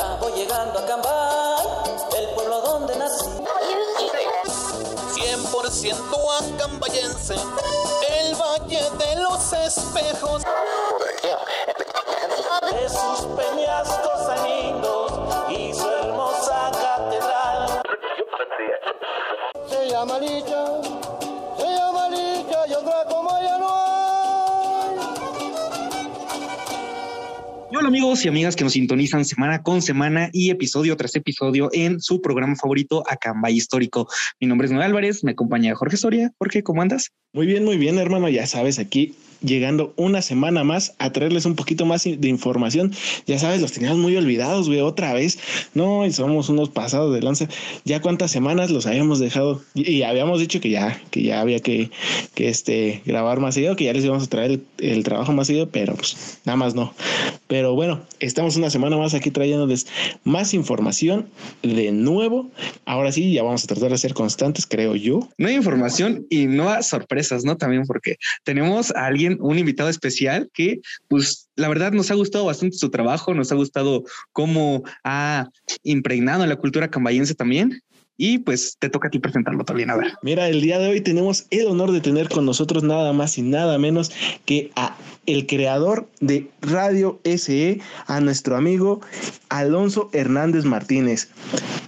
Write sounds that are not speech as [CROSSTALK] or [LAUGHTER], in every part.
Ya voy llegando a Cambay, el pueblo donde nací. 100% acambayense, el valle de los espejos. De sus peñascos añinos y su hermosa catedral. Se llama Licha, Hola amigos y amigas que nos sintonizan semana con semana y episodio tras episodio en su programa favorito Acambay Histórico. Mi nombre es Noé Álvarez, me acompaña Jorge Soria. Jorge, ¿cómo andas? Muy bien, muy bien, hermano. Ya sabes, aquí llegando una semana más a traerles un poquito más de información. Ya sabes, los teníamos muy olvidados, güey, otra vez. No, y somos unos pasados de lanza. Ya cuántas semanas los habíamos dejado y, y habíamos dicho que ya, que ya había que, que este, grabar más seguido, que ya les íbamos a traer el, el trabajo más seguido, pero pues nada más no. Pero bueno, estamos una semana más aquí trayéndoles más información de nuevo. Ahora sí, ya vamos a tratar de ser constantes, creo yo. No hay información y no hay sorpresas, ¿no? También porque tenemos a alguien, un invitado especial que, pues, la verdad nos ha gustado bastante su trabajo, nos ha gustado cómo ha impregnado la cultura cambayense también. Y pues te toca a ti presentarlo también. A ver. Mira, el día de hoy tenemos el honor de tener con nosotros nada más y nada menos que a el creador de Radio SE, a nuestro amigo Alonso Hernández Martínez.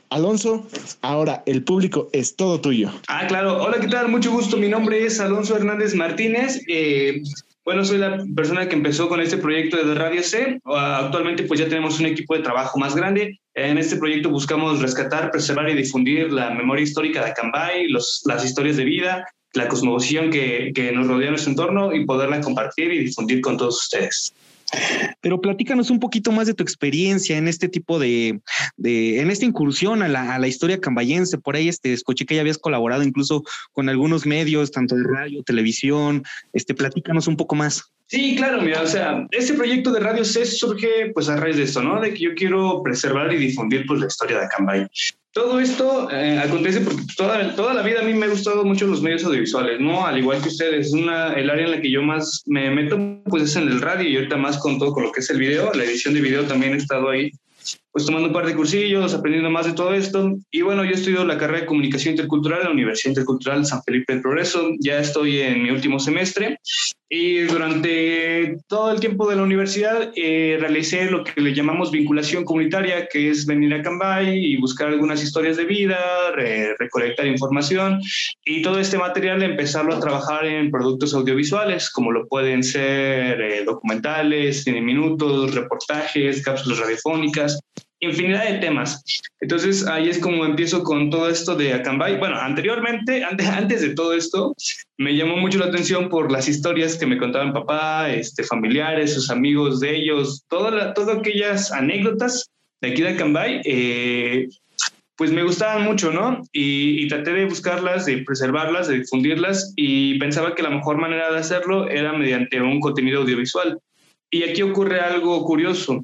Alonso, ahora el público es todo tuyo. Ah, claro. Hola, ¿qué tal? Mucho gusto. Mi nombre es Alonso Hernández Martínez. Eh, bueno, soy la persona que empezó con este proyecto de Radio C. Actualmente pues ya tenemos un equipo de trabajo más grande. En este proyecto buscamos rescatar, preservar y difundir la memoria histórica de Acambay, los, las historias de vida, la cosmovisión que, nos rodea en nuestro entorno y poderla compartir y difundir con todos ustedes. Pero platícanos un poquito más de tu experiencia en este tipo de, de en esta incursión a la, a la, historia cambayense. Por ahí este, escuché que ya habías colaborado incluso con algunos medios, tanto de radio, televisión. Este, platícanos un poco más. Sí, claro, mira, o sea, este proyecto de Radio C surge pues a raíz de esto, ¿no? De que yo quiero preservar y difundir pues la historia de Acambay. Todo esto eh, acontece porque toda, toda la vida a mí me ha gustado mucho los medios audiovisuales, ¿no? Al igual que ustedes, una, el área en la que yo más me meto pues es en el radio y ahorita más con todo con lo que es el video, la edición de video también he estado ahí pues tomando un par de cursillos, aprendiendo más de todo esto. Y bueno, yo estudio la carrera de Comunicación Intercultural en la Universidad Intercultural San Felipe del Progreso. Ya estoy en mi último semestre y durante todo el tiempo de la universidad eh, realicé lo que le llamamos vinculación comunitaria, que es venir a Cambay y buscar algunas historias de vida, re recolectar información. Y todo este material empezarlo a trabajar en productos audiovisuales, como lo pueden ser eh, documentales, cine minutos, reportajes, cápsulas radiofónicas infinidad de temas. Entonces ahí es como empiezo con todo esto de Acambay. Bueno, anteriormente, [LAUGHS] antes, antes de todo esto, me llamó mucho la atención por las historias que me contaban papá, este, familiares, sus amigos de ellos, todas todas aquellas anécdotas de aquí de Acambay. Eh, pues me gustaban mucho, ¿no? Y, y, traté de buscarlas, de preservarlas, de difundirlas y pensaba que la mejor manera de hacerlo era mediante un contenido audiovisual. Y aquí ocurre algo curioso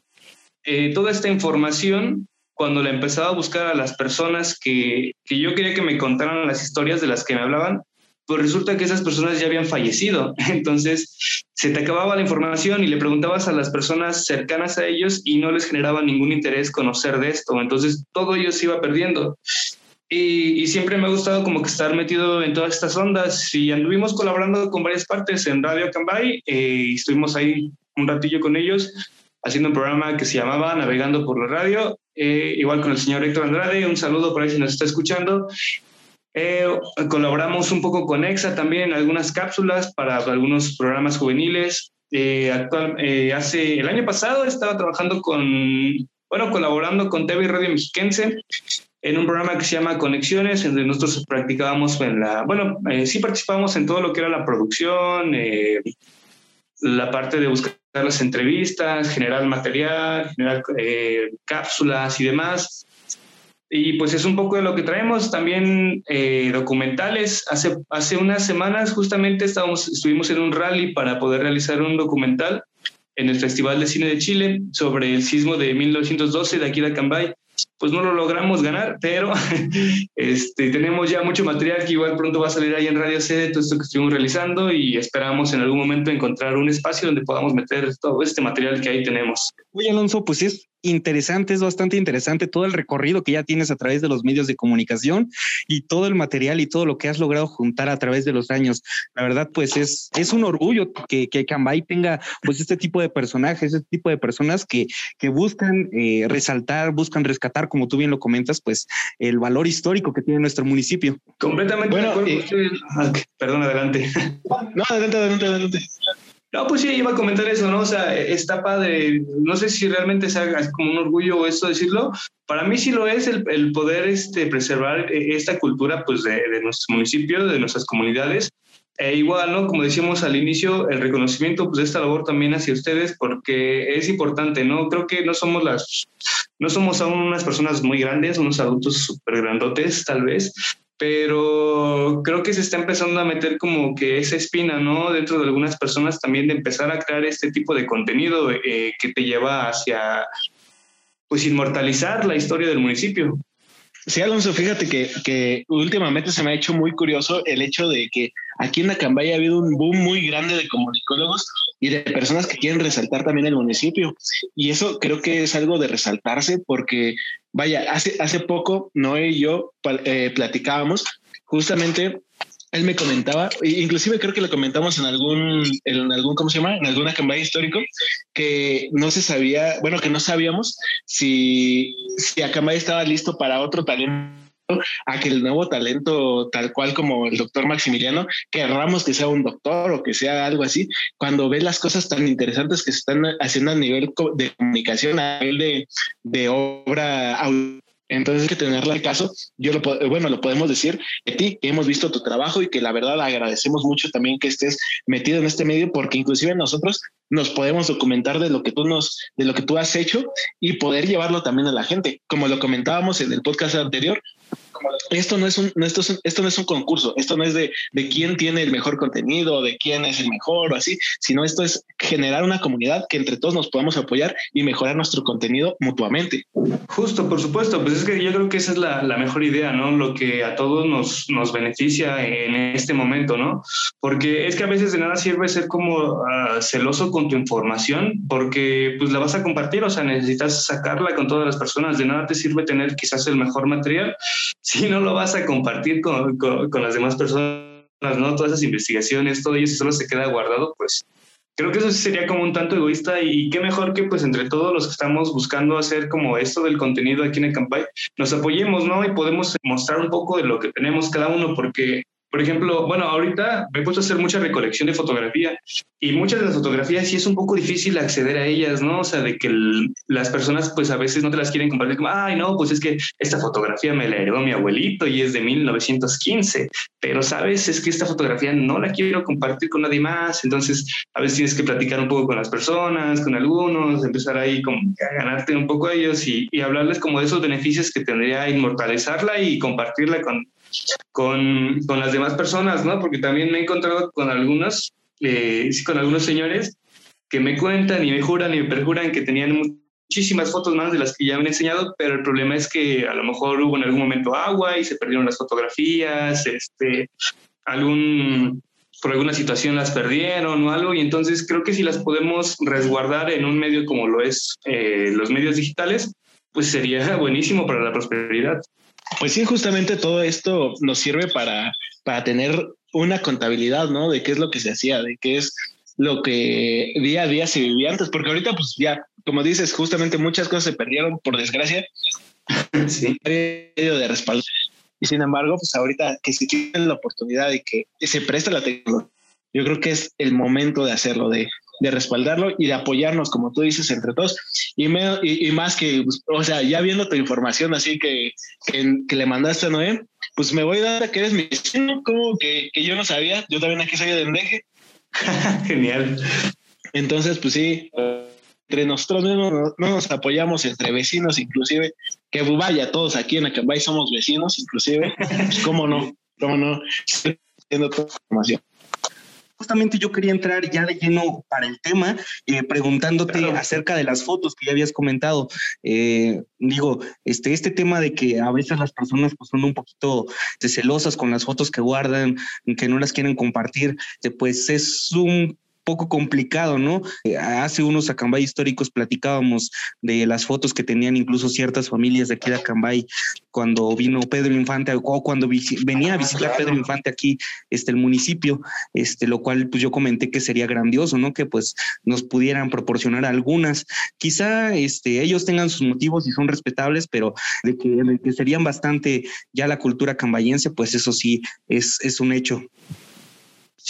eh, toda esta información, cuando la empezaba a buscar a las personas que, que yo quería que me contaran las historias de las que me hablaban, pues resulta que esas personas ya habían fallecido. [LAUGHS] Entonces se te acababa la información y le preguntabas a las personas cercanas a ellos y no les generaba ningún interés conocer de esto. Entonces todo ello se iba perdiendo. Y, siempre me ha gustado como que estar metido en todas estas ondas y anduvimos colaborando con varias partes en Radio Cambay eh, y estuvimos ahí un ratillo con ellos haciendo un programa que se llamaba Navegando por la Radio, eh, igual con el señor Héctor Andrade, un saludo por ahí si nos está escuchando. Eh, colaboramos un poco con EXA también en algunas cápsulas para algunos programas juveniles. Eh, actual, hace el año pasado estaba trabajando con, bueno, colaborando con TV y Radio Mexiquense en un programa que se llama Conexiones, en donde nosotros practicábamos en la, bueno, sí participábamos en todo lo que era la producción, la parte de buscar las entrevistas, generar material, generar eh, cápsulas y demás. Y pues es un poco de lo que traemos, también eh, documentales. Hace, hace unas semanas justamente estábamos, estuvimos en un rally para poder realizar un documental en el Festival de Cine de Chile sobre el sismo de 1912 de aquí de Acambay pues no lo logramos ganar, pero [LAUGHS] este, tenemos ya mucho material que igual pronto va a salir ahí en Radio Sede, todo esto que estuvimos realizando y esperamos en algún momento encontrar un espacio donde podamos meter todo este material que ahí tenemos. Oye, Alonso, pues es interesante, es bastante interesante todo el recorrido que ya tienes a través de los medios de comunicación y todo el material y todo lo que has logrado juntar a través de los años. La verdad, pues es, es un orgullo que, que Cambay tenga pues este tipo de personajes, este tipo de personas que, que buscan eh, resaltar, buscan rescatar, como tú bien lo comentas, pues el valor histórico que tiene nuestro municipio. Completamente Bueno, de acuerdo. eh, Estoy- ah, Perdón, adelante. No, adelante, adelante, adelante. No, pues sí, iba a comentar eso, ¿no? O sea, está padre. No sé si realmente sea como un orgullo esto decirlo. Para mí sí lo es el, el poder este, preservar eh, esta cultura pues, de, de nuestro municipio, de nuestras comunidades. E igual, ¿no? Como decíamos al inicio, el reconocimiento pues, de esta labor también hacia ustedes porque es importante, ¿no? Creo que no somos las, no somos aún unas personas muy grandes, unos adultos súper grandotes, tal vez, pero creo que se está empezando a meter como que esa espina, ¿no? Dentro de algunas personas también de empezar a crear este tipo de contenido eh, que te lleva hacia, pues, inmortalizar la historia del municipio. Sí, Alonso, fíjate que, que últimamente se me ha hecho muy curioso el hecho de que aquí en Acambay ha habido un boom muy grande de comunicólogos y de personas que quieren resaltar también el municipio. Y eso creo que es algo de resaltarse porque, vaya, hace, hace poco Noé y yo eh, platicábamos justamente. Él me comentaba, inclusive creo que lo comentamos en algún, en algún, ¿cómo se llama? En algún Acambay histórico, que no se sabía, bueno, que no sabíamos si, si Acambay estaba listo para otro talento, a que el nuevo talento, tal cual como el doctor Maximiliano, querramos que sea un doctor o que sea algo así, cuando ves las cosas tan interesantes que se están haciendo a nivel de comunicación, a nivel de, de obra audiovisual, entonces hay que tenerla al caso. Yo lo bueno, lo podemos decir de ti, que hemos visto tu trabajo y que la verdad agradecemos mucho también que estés metido en este medio, porque inclusive nosotros nos podemos documentar de lo que tú nos, de lo que tú has hecho y poder llevarlo también a la gente. Como lo comentábamos en el podcast anterior, esto no es un, no, esto, es esto no es un concurso, esto no es de, de quién tiene el mejor contenido, de quién es el mejor o así, sino esto es generar una comunidad que entre todos nos podamos apoyar y mejorar nuestro contenido mutuamente. Justo, por supuesto, pues es que yo creo que esa es la, la mejor idea, ¿no? Lo que a todos nos, nos beneficia en este momento, ¿no? Porque es que a veces de nada sirve ser como ah, celoso con tu información, porque pues la vas a compartir, o sea, necesitas sacarla con todas las personas, de nada te sirve tener quizás el mejor material si no lo vas a compartir con, con, con las demás personas, ¿no? Todas esas investigaciones, todo ello, si solo se queda guardado, pues creo que eso sería como un tanto egoísta y qué mejor que pues entre todos los que estamos buscando hacer como esto del contenido aquí en el Campay, nos apoyemos, ¿no? Y podemos mostrar un poco de lo que tenemos cada uno porque... Por ejemplo, bueno, ahorita me he puesto a hacer mucha recolección de fotografía y muchas de las fotografías sí es un poco difícil acceder a ellas, ¿no? O sea, de que el- las personas pues a veces no te las quieren compartir como, ay, no, pues es que esta fotografía me la heredó mi abuelito y es de 1915, pero sabes, es que esta fotografía no la quiero compartir con nadie más, entonces a veces tienes que platicar un poco con las personas, con algunos, empezar ahí como a ganarte un poco a ellos y, y hablarles como de esos beneficios que tendría inmortalizarla y compartirla con, con, con las demás personas, ¿no? Porque también me he encontrado con algunos, eh, con algunos señores que me cuentan y me juran y me perjuran que tenían muchísimas fotos más de las que ya me han enseñado, pero el problema es que a lo mejor hubo en algún momento agua y se perdieron las fotografías, este, algún, por alguna situación las perdieron o algo, y entonces creo que si las podemos resguardar en un medio como lo es eh, los medios digitales, pues sería [LAUGHS] buenísimo para la prosperidad. Pues sí, justamente todo esto nos sirve para, para tener una contabilidad, ¿no? De qué es lo que se hacía, de qué es lo que día a día se vivía antes, porque ahorita pues ya, como dices, justamente muchas cosas se perdieron por desgracia, [LAUGHS] Sí. [LAUGHS] medio de respaldo. Y sin embargo, pues ahorita que se tiene la oportunidad de que se preste la tecnología, yo creo que es el momento de hacerlo, de, de respaldarlo y de apoyarnos, como tú dices, entre todos. Y, me, y, y más que, pues, o sea, ya viendo tu información así que, que, que le mandaste a Noé, pues me voy a dar a que eres mi vecino, como que, que yo no sabía, yo también aquí soy de Endeje. [LAUGHS] Genial. Entonces, pues sí, entre nosotros mismos no, no nos apoyamos entre vecinos, inclusive, que pues, vaya, todos aquí en Acambay somos vecinos, inclusive, pues, cómo no, cómo no, haciendo toda información. Justamente yo quería entrar ya de lleno para el tema, eh, preguntándote Claro. acerca de las fotos que ya habías comentado. Eh, digo, este, este tema de que a veces las personas pues, son un poquito celosas con las fotos que guardan, que no las quieren compartir, eh, pues es un poco complicado, ¿no? Eh, hace unos Acambay históricos platicábamos de las fotos que tenían incluso ciertas familias de aquí de Acambay cuando vino Pedro Infante o cuando venía a visitar Pedro Infante aquí, este, el municipio, este, lo cual pues yo comenté que sería grandioso, ¿no? Que pues nos pudieran proporcionar algunas. Quizá este, ellos tengan sus motivos y son respetables, pero de que, de que serían bastante ya la cultura cambayense, pues eso sí es, es un hecho.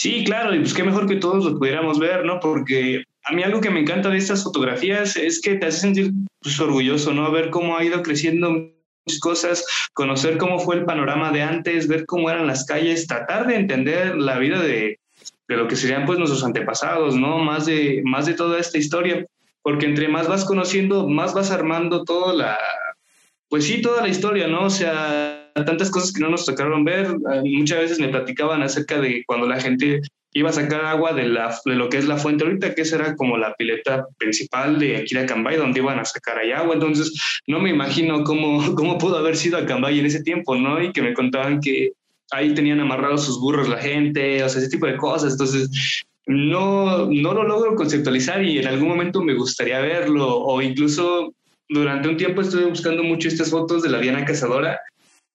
Sí, claro, y pues qué mejor que todos lo pudiéramos ver, ¿no? Porque a mí algo que me encanta de estas fotografías es que te hace sentir pues, orgulloso, ¿no? Ver cómo ha ido creciendo muchas cosas, conocer cómo fue el panorama de antes, ver cómo eran las calles, tratar de entender la vida de, de lo que serían pues nuestros antepasados, ¿no? Más de, más de toda esta historia, porque entre más vas conociendo, más vas armando toda la, pues sí, toda la historia, ¿no? O sea, tantas cosas que no nos tocaron ver. Eh, muchas veces me platicaban acerca de cuando la gente iba a sacar agua de, la, de lo que es la fuente ahorita, que esa era como la pileta principal de aquí de Acambay, donde iban a sacar ahí agua. Entonces, no me imagino cómo, [LAUGHS] cómo pudo haber sido Acambay en ese tiempo, ¿no? Y que me contaban que ahí tenían amarrados sus burros la gente, o sea, ese tipo de cosas. Entonces, no, no lo logro conceptualizar y en algún momento me gustaría verlo, o incluso durante un tiempo estuve buscando mucho estas fotos de la Diana Cazadora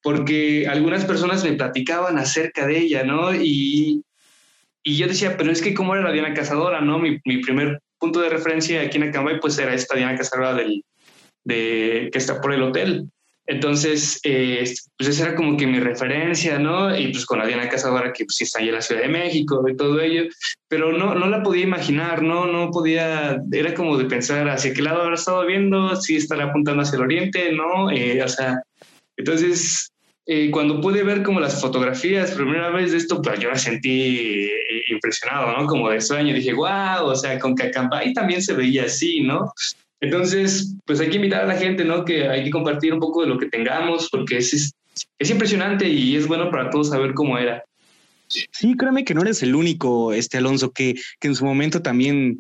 porque algunas personas me platicaban acerca de ella, ¿no? Y, y yo decía, pero es que cómo era la Diana Cazadora, ¿no? Mi, mi primer punto de referencia aquí en Acambay, pues era esta Diana Cazadora del, de, que está por el hotel. Entonces, eh, pues esa era como que mi referencia, ¿no? Y pues con la Diana Cazadora, que pues está ahí en la Ciudad de México y todo ello, pero no, no la podía imaginar, ¿no? No podía, era como de pensar hacia qué lado habrá estado viendo, si estará apuntando hacia el oriente, ¿no? Eh, o sea, entonces eh, cuando pude ver como las fotografías primera vez de esto, pues yo me sentí eh, impresionado, ¿no? Como de sueño, dije, wow, o sea, con Cacambay también se veía así, ¿no? Entonces, pues hay que invitar a la gente, ¿no? Que hay que compartir un poco de lo que tengamos, porque es, es, es impresionante y es bueno para todos saber cómo era. Sí, créeme que no eres el único, este Alonso, que, que en su momento también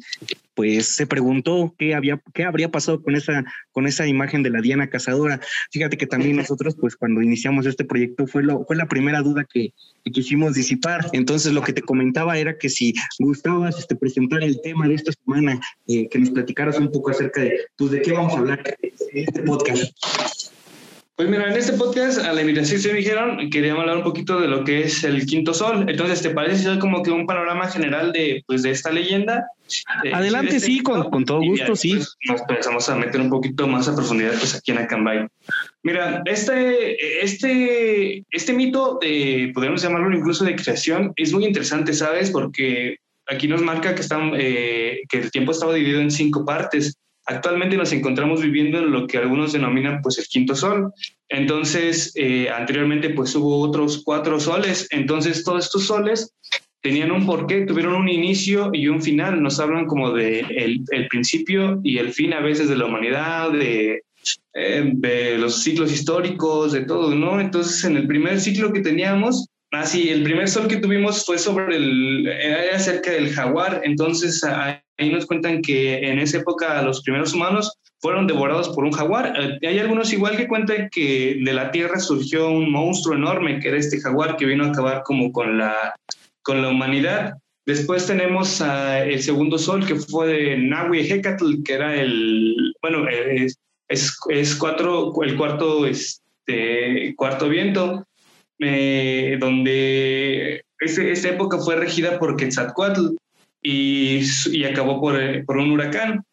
pues se preguntó qué había, qué habría pasado con esa, con esa imagen de la Diana Cazadora. Fíjate que también [LAUGHS] nosotros, pues cuando iniciamos este proyecto, fue lo, fue la primera duda que, quisimos disipar. Entonces, lo que te comentaba era que si gustabas este, presentar el tema de esta semana, eh, que nos platicaras un poco acerca de, pues, de qué vamos a hablar en este podcast. Pues mira, en este podcast a la invitación se me dijeron, queríamos hablar un poquito de lo que es el quinto sol. Entonces, ¿te parece ser como que un panorama general de, pues, de esta leyenda? Adelante, sí, con, con, todo gusto, sí. Pues, nos pensamos a meter un poquito más a profundidad pues, aquí en Acambay. Mira, este, este, este mito, de, podríamos llamarlo incluso de creación, es muy interesante, ¿sabes? Porque aquí nos marca que, están, eh, que el tiempo estaba dividido en cinco partes. Actualmente nos encontramos viviendo en lo que algunos denominan pues el quinto sol. Entonces, eh, anteriormente pues hubo otros cuatro soles. Entonces, todos estos soles tenían un porqué, tuvieron un inicio y un final. Nos hablan como de el, el principio y el fin a veces de la humanidad, de, eh, los ciclos históricos, de todo, ¿no? Entonces, en el primer ciclo que teníamos, así, ah, el primer sol que tuvimos fue sobre el, era cerca del jaguar. Entonces, Ahí nos cuentan que en esa época los primeros humanos fueron devorados por un jaguar. Eh, hay algunos igual que cuentan que de la tierra surgió un monstruo enorme que era este jaguar que vino a acabar como con la, con la humanidad. Después tenemos el segundo sol que fue de Nahui Hecatl, que era el, bueno, es, es, cuatro, el cuarto, este, cuarto viento, eh, donde ese, esta época fue regida por Quetzalcoatl y, y acabó por, eh, por, un huracán.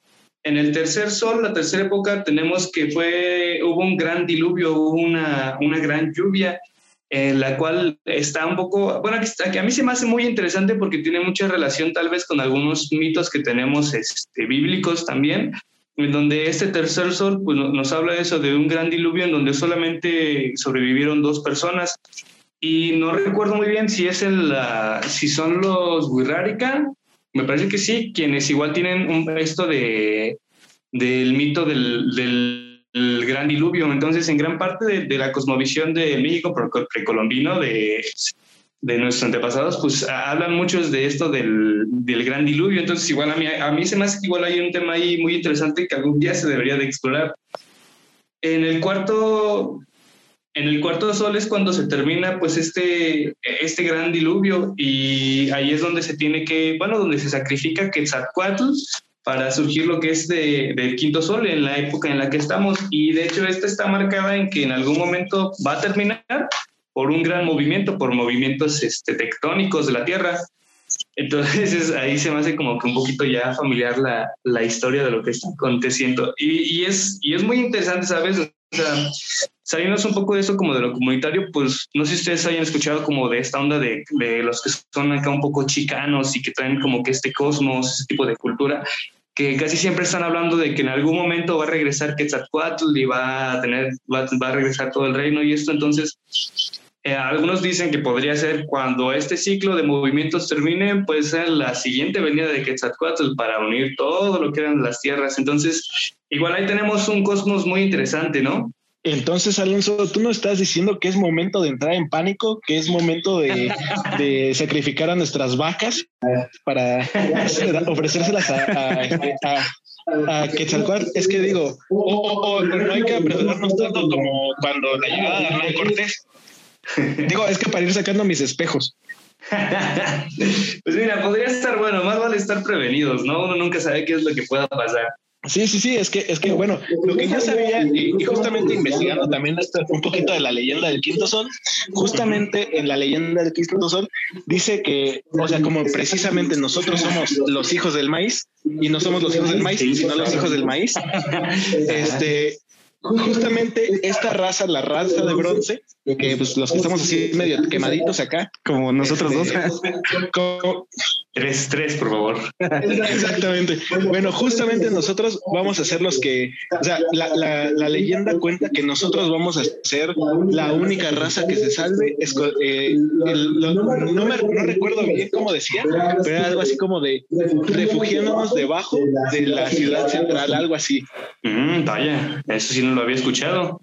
En el tercer sol, la tercera época, tenemos que fue, hubo un gran diluvio, hubo una, una gran lluvia, en la cual está un poco, bueno, que, a mí se me hace muy interesante porque tiene mucha relación tal vez con algunos mitos que tenemos este, bíblicos también, en donde este tercer sol pues, nos habla de eso, de un gran diluvio en donde solamente sobrevivieron dos personas. Y no recuerdo muy bien si es el, si son los Wirrarica me parece que sí, quienes igual tienen un, esto de, del mito del, del, gran diluvio. Entonces, en gran parte de, la cosmovisión de México precolombino, de, de nuestros antepasados, pues hablan muchos de esto del, del, gran diluvio. Entonces, igual a mí, a mí se me hace igual hay un tema ahí muy interesante que algún día se debería de explorar. En el cuarto, en el cuarto sol es cuando se termina pues este, este gran diluvio y ahí es donde se tiene que, bueno, donde se sacrifica Quetzalcoatl para surgir lo que es de, del quinto sol en la época en la que estamos. Y de hecho esta está marcada en que en algún momento va a terminar por un gran movimiento, por movimientos este, tectónicos de la Tierra. Entonces [LAUGHS] ahí se me hace como que un poquito ya familiar la, la historia de lo que está aconteciendo. Y, y, es, y es muy interesante, ¿sabes? O sea, saliéndonos un poco de eso como de lo comunitario, pues no sé si ustedes hayan escuchado como de esta onda de, de los que son acá un poco chicanos y que traen como que este cosmos, ese tipo de cultura, que casi siempre están hablando de que en algún momento va a regresar Quetzalcoatl y va a tener, va, va a regresar todo el reino y esto, entonces eh, algunos dicen que podría ser cuando este ciclo de movimientos termine, puede ser la siguiente venida de Quetzalcoatl para unir todo lo que eran las tierras. Entonces, igual ahí tenemos un cosmos muy interesante, ¿no? Entonces, Alonso, tú no estás diciendo que es momento de entrar en pánico, que es momento de, de [LAUGHS] sacrificar a nuestras vacas para ofrecérselas a, a, a Quetzalcoatl. Es que digo, o, o, o, no hay que apresurarnos tanto como cuando la llegada de Hernán Cortés. Digo, es que para ir sacando mis espejos. [LAUGHS] pues mira, podría estar bueno, más vale estar prevenidos, ¿no? Uno nunca sabe qué es lo que pueda pasar. Sí, sí, sí, es que, es que bueno, lo que yo sabía, y, y justamente investigando también esto, un poquito de la leyenda del quinto sol, justamente en la leyenda del quinto sol dice que, o sea, como precisamente nosotros somos los hijos del maíz, y no somos los hijos del maíz, sino los hijos del maíz, [LAUGHS] este, justamente esta raza, la raza de bronce, que pues los que estamos así medio quemaditos acá, como nosotros este, dos. como- Tres, tres, por favor. [LAUGHS] Exactamente. Bueno, justamente nosotros vamos a ser los que, o sea, la, la, la leyenda cuenta que nosotros vamos a ser la única raza que se salve. Esco- eh, el- lo- no, me, no recuerdo bien cómo decía, pero era algo así como de refugiándonos debajo de la ciudad central, algo así. Mm, vaya, eso sí no lo había escuchado.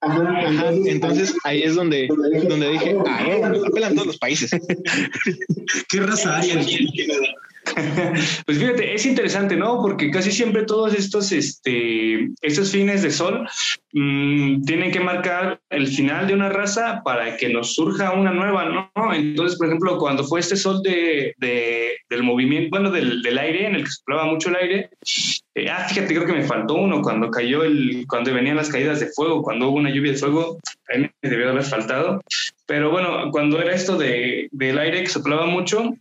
Ajá, entonces ahí es donde, donde dije, ah, nos apelan todos los países. [LAUGHS] ¿Qué raza hay [LAUGHS] aquí? [LAUGHS] Pues fíjate, es interesante, ¿no? Porque casi siempre todos estos, este, estos fines de sol mmm, tienen que marcar el final de una raza para que nos surja una nueva, ¿no? Entonces, por ejemplo, cuando fue este sol de, de, del movimiento, bueno, del, del, aire, en el que soplaba mucho el aire, eh, ah, fíjate, creo que me faltó uno cuando cayó el, cuando venían las caídas de fuego, cuando hubo una lluvia de fuego, ahí me debió haber faltado. Pero bueno, cuando era esto de, del aire que soplaba mucho,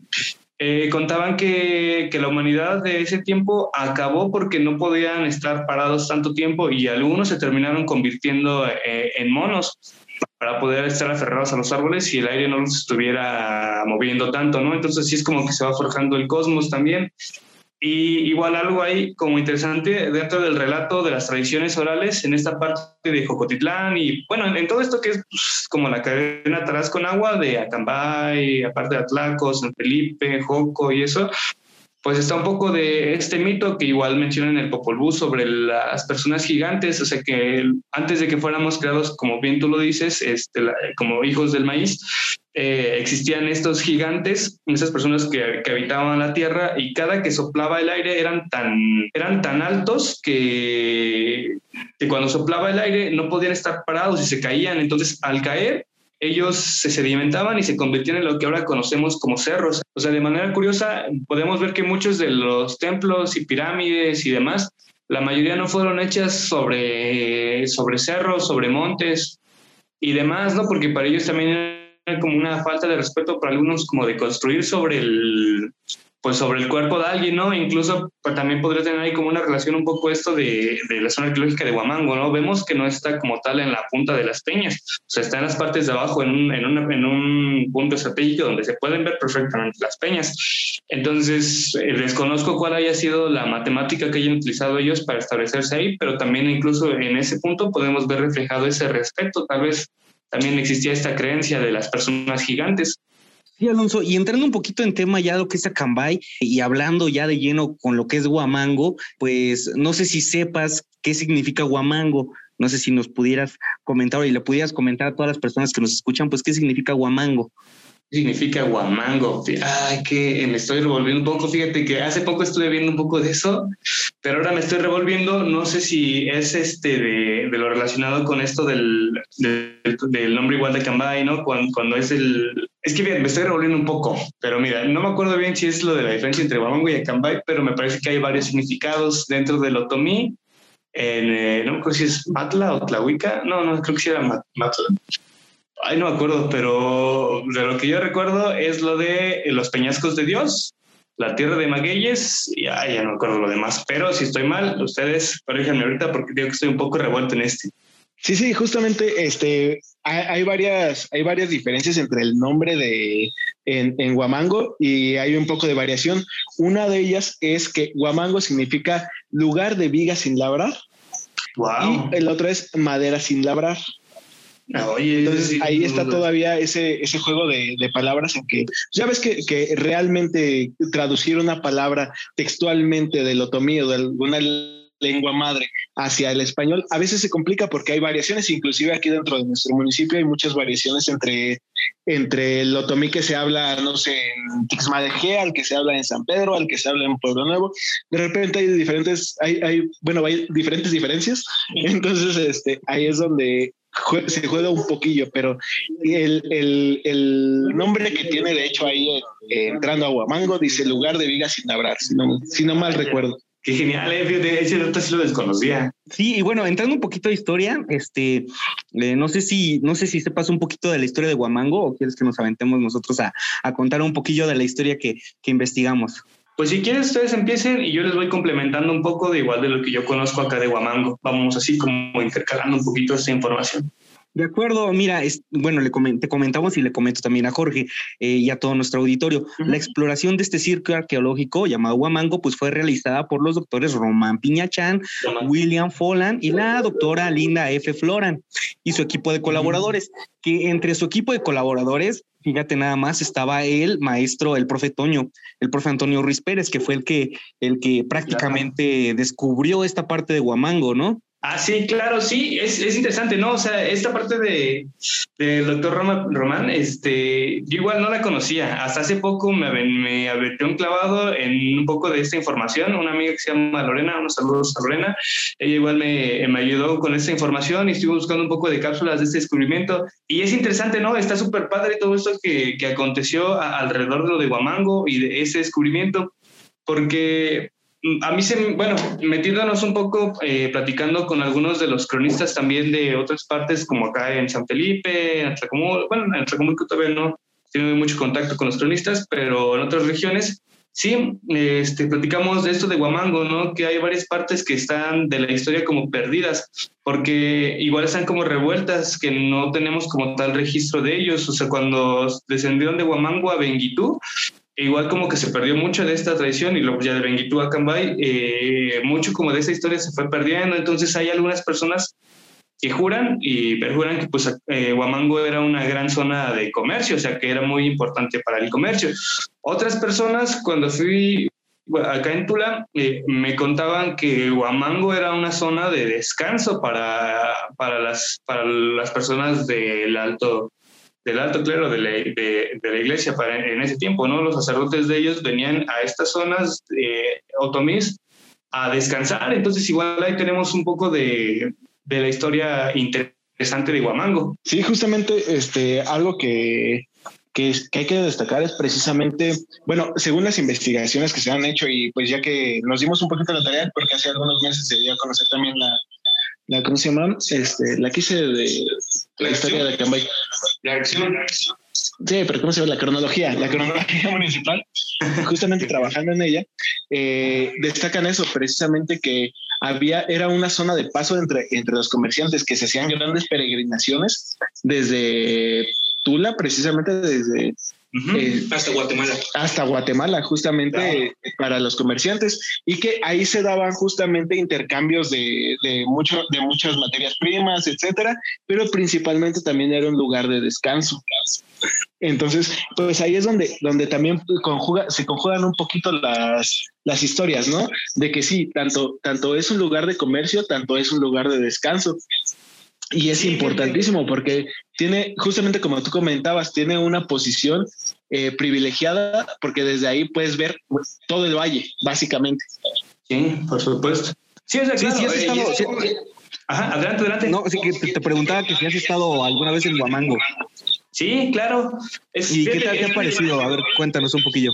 eh, contaban que, que, la humanidad de ese tiempo acabó porque no podían estar parados tanto tiempo y algunos se terminaron convirtiendo eh, en monos para poder estar aferrados a los árboles y el aire no los estuviera moviendo tanto, ¿no? Entonces sí es como que se va forjando el cosmos también. Y igual algo ahí como interesante dentro del relato de las tradiciones orales en esta parte de Jocotitlán y bueno, en, todo esto que es pues, como la cadena Taraz con agua de Acambay, aparte de Atlaco, San Felipe, Joco y eso, pues está un poco de este mito que igual mencionan en el Popol Vuh sobre las personas gigantes, o sea que antes de que fuéramos creados, como bien tú lo dices, este, como hijos del maíz, eh, existían estos gigantes, esas personas que, que, habitaban la tierra y cada que soplaba el aire eran tan, eran tan altos que, que cuando soplaba el aire no podían estar parados y se caían, entonces al caer ellos se sedimentaban y se convirtieron en lo que ahora conocemos como cerros. O sea, de manera curiosa, podemos ver que muchos de los templos y pirámides y demás, la mayoría no fueron hechas sobre, sobre cerros, sobre montes y demás, ¿no? Porque para ellos también era como una falta de respeto para algunos, como de construir sobre el, pues sobre el cuerpo de alguien, ¿no? Incluso pues, también podría tener ahí como una relación un poco esto de, de, la zona arqueológica de Huamango, ¿no? Vemos que no está como tal en la punta de las peñas, o sea, está en las partes de abajo, en un, punto estratégico donde se pueden ver perfectamente las peñas. Entonces, eh, desconozco cuál haya sido la matemática que hayan utilizado ellos para establecerse ahí, pero también incluso en ese punto podemos ver reflejado ese respeto, tal vez también existía esta creencia de las personas gigantes. Sí, Alonso, y entrando un poquito en tema ya lo que es Acambay y hablando ya de lleno con lo que es Huamango, pues no sé si sepas qué significa Huamango. No sé si nos pudieras comentar y le pudieras comentar a todas las personas que nos escuchan, pues qué significa Huamango. Significa guamango. Ay, que me estoy revolviendo un poco. Fíjate que hace poco estuve viendo un poco de eso, pero ahora me estoy revolviendo. No sé si es este de, de lo relacionado con esto del, del, del nombre igual de Cambay, ¿no? Cuando, cuando, es el. Es que bien, me estoy revolviendo un poco, pero mira, no me acuerdo bien si es lo de la diferencia entre guamango y acambay, pero me parece que hay varios significados dentro del otomí. En, eh, no si es Matla o Tlahuica. No, no, creo que sí era Matla. Ay, no me acuerdo, pero de lo que yo recuerdo es lo de los peñascos de Dios, la tierra de Magueyes, y ay, ya no me acuerdo lo demás. Pero si estoy mal, ustedes corríjanme ahorita porque digo que estoy un poco revuelto en este. Sí, sí, justamente este, hay, varias, hay varias diferencias entre el nombre de en, en Huamango y hay un poco de variación. Una de ellas es que Huamango significa lugar de viga sin labrar. Wow. Y el otro es madera sin labrar. [LAUGHS] Oye, Entonces sí, ahí está todavía ese, ese juego de, de palabras en que ya ves que, que realmente traducir una palabra textualmente del otomí o de alguna lengua madre hacia el español a veces se complica porque hay variaciones, inclusive aquí dentro de nuestro municipio hay muchas variaciones entre, entre el otomí que se habla, no sé, en Tixmadejé, al que se habla en San Pedro, al que se habla en Pueblo Nuevo. De repente hay diferentes, hay, hay bueno, hay diferentes diferencias. Entonces, este, ahí es donde jue- se juega un poquillo, pero el, el, el nombre que tiene de hecho ahí eh, entrando a Huamango dice lugar de vigas sin labrar, si no, si no mal recuerdo. Qué genial, eh, fíjate, ese dato sí lo desconocía. Sí, y bueno, entrando un poquito de historia, este, eh, no sé si, no sé si sepas un poquito de la historia de Huamango o quieres que nos aventemos nosotros a, a contar un poquillo de la historia que, que investigamos. Pues si quieres, ustedes empiecen y yo les voy complementando un poco de igual de lo que yo conozco acá de Huamango. Vamos así como intercalando un poquito esta información. De acuerdo, mira, es, bueno, le comen- te comentamos y le comento también a Jorge eh, y a todo nuestro auditorio. La exploración de este circo arqueológico llamado Huamango, pues fue realizada por los doctores Román Piñachán, William Folland y la doctora Linda F. Floran y su equipo de colaboradores, que entre su equipo de colaboradores, fíjate nada más, estaba el maestro, el profe Toño, el profe Antonio Ruiz Pérez, que fue el que, el que prácticamente descubrió esta parte de Huamango, ¿no? Ah, sí, claro, sí, es, es interesante, ¿no? O sea, esta parte de del doctor Roma- Román, este, yo igual no la conocía. Hasta hace poco me, me aventé un clavado en un poco de esta información. Una amiga que se llama Lorena, unos saludos a Lorena, ella igual me, me ayudó con esta información y estuve buscando un poco de cápsulas de este descubrimiento. Y es interesante, ¿no? Está súper padre todo esto que, que aconteció a- alrededor de lo de Huamango y de ese descubrimiento, porque a mí se, bueno, metiéndonos un poco, eh, platicando con algunos de los cronistas también de otras partes, como acá en San Felipe, en Atlacomulco, bueno, en Atlacomulco todavía no tiene mucho contacto con los cronistas, pero en otras regiones, sí, este, platicamos de esto de Huamango, ¿no? Que hay varias partes que están de la historia como perdidas, porque igual están como revueltas, que no tenemos como tal registro de ellos, o sea, cuando descendieron de Huamango a Benguitú, igual como que se perdió mucho de esta tradición y luego ya de Benguitú a Cambay, eh, mucho como de esa historia se fue perdiendo. Entonces hay algunas personas que juran y perjuran que pues eh, Huamango era una gran zona de comercio, o sea que era muy importante para el comercio. Otras personas cuando fui acá en Tula eh, me contaban que Huamango era una zona de descanso para, para, las, para las personas del alto del alto clero de la, de, de la iglesia para, en ese tiempo, ¿no? Los sacerdotes de ellos venían a estas zonas eh, otomís a descansar, entonces igual ahí tenemos un poco de, de la historia interesante de Huamango. Sí, justamente este, algo que, que, es- que hay que destacar es precisamente, bueno, según las investigaciones que se han hecho y pues ya que nos dimos un poquito la tarea, porque hace algunos meses se dio a conocer también la, la ¿cómo se llama? Este, la quise de la historia de Cambay. La acción. Sí, pero ¿cómo se llama? La cronología, la cronología municipal, [LAUGHS] justamente trabajando en ella, eh, destacan eso, precisamente que había, era una zona de paso entre, entre los comerciantes que se hacían grandes peregrinaciones desde Tula, precisamente desde Ujú. eh, Hasta Guatemala. hasta Guatemala, justamente Claro. para los comerciantes, y que ahí se daban justamente intercambios de, de, mucho, de muchas materias primas, etcétera, pero principalmente también era un lugar de descanso. Entonces, pues ahí es donde, donde también conjuga, se conjugan un poquito las, las historias, ¿no? De que sí, tanto, tanto es un lugar de comercio, tanto es un lugar de descanso. Y es importantísimo porque tiene, justamente como tú comentabas, tiene una posición eh, privilegiada porque desde ahí puedes ver todo el valle, básicamente. Sí, por supuesto. Sí, o sea, Sí, claro, sí has eh, estado- sí. Ajá, adelante, adelante. No, sí que te, te preguntaba que si has estado alguna vez en Huamango. Sí, claro. Es, ¿Y qué tal te ha parecido? A ver, cuéntanos un poquillo.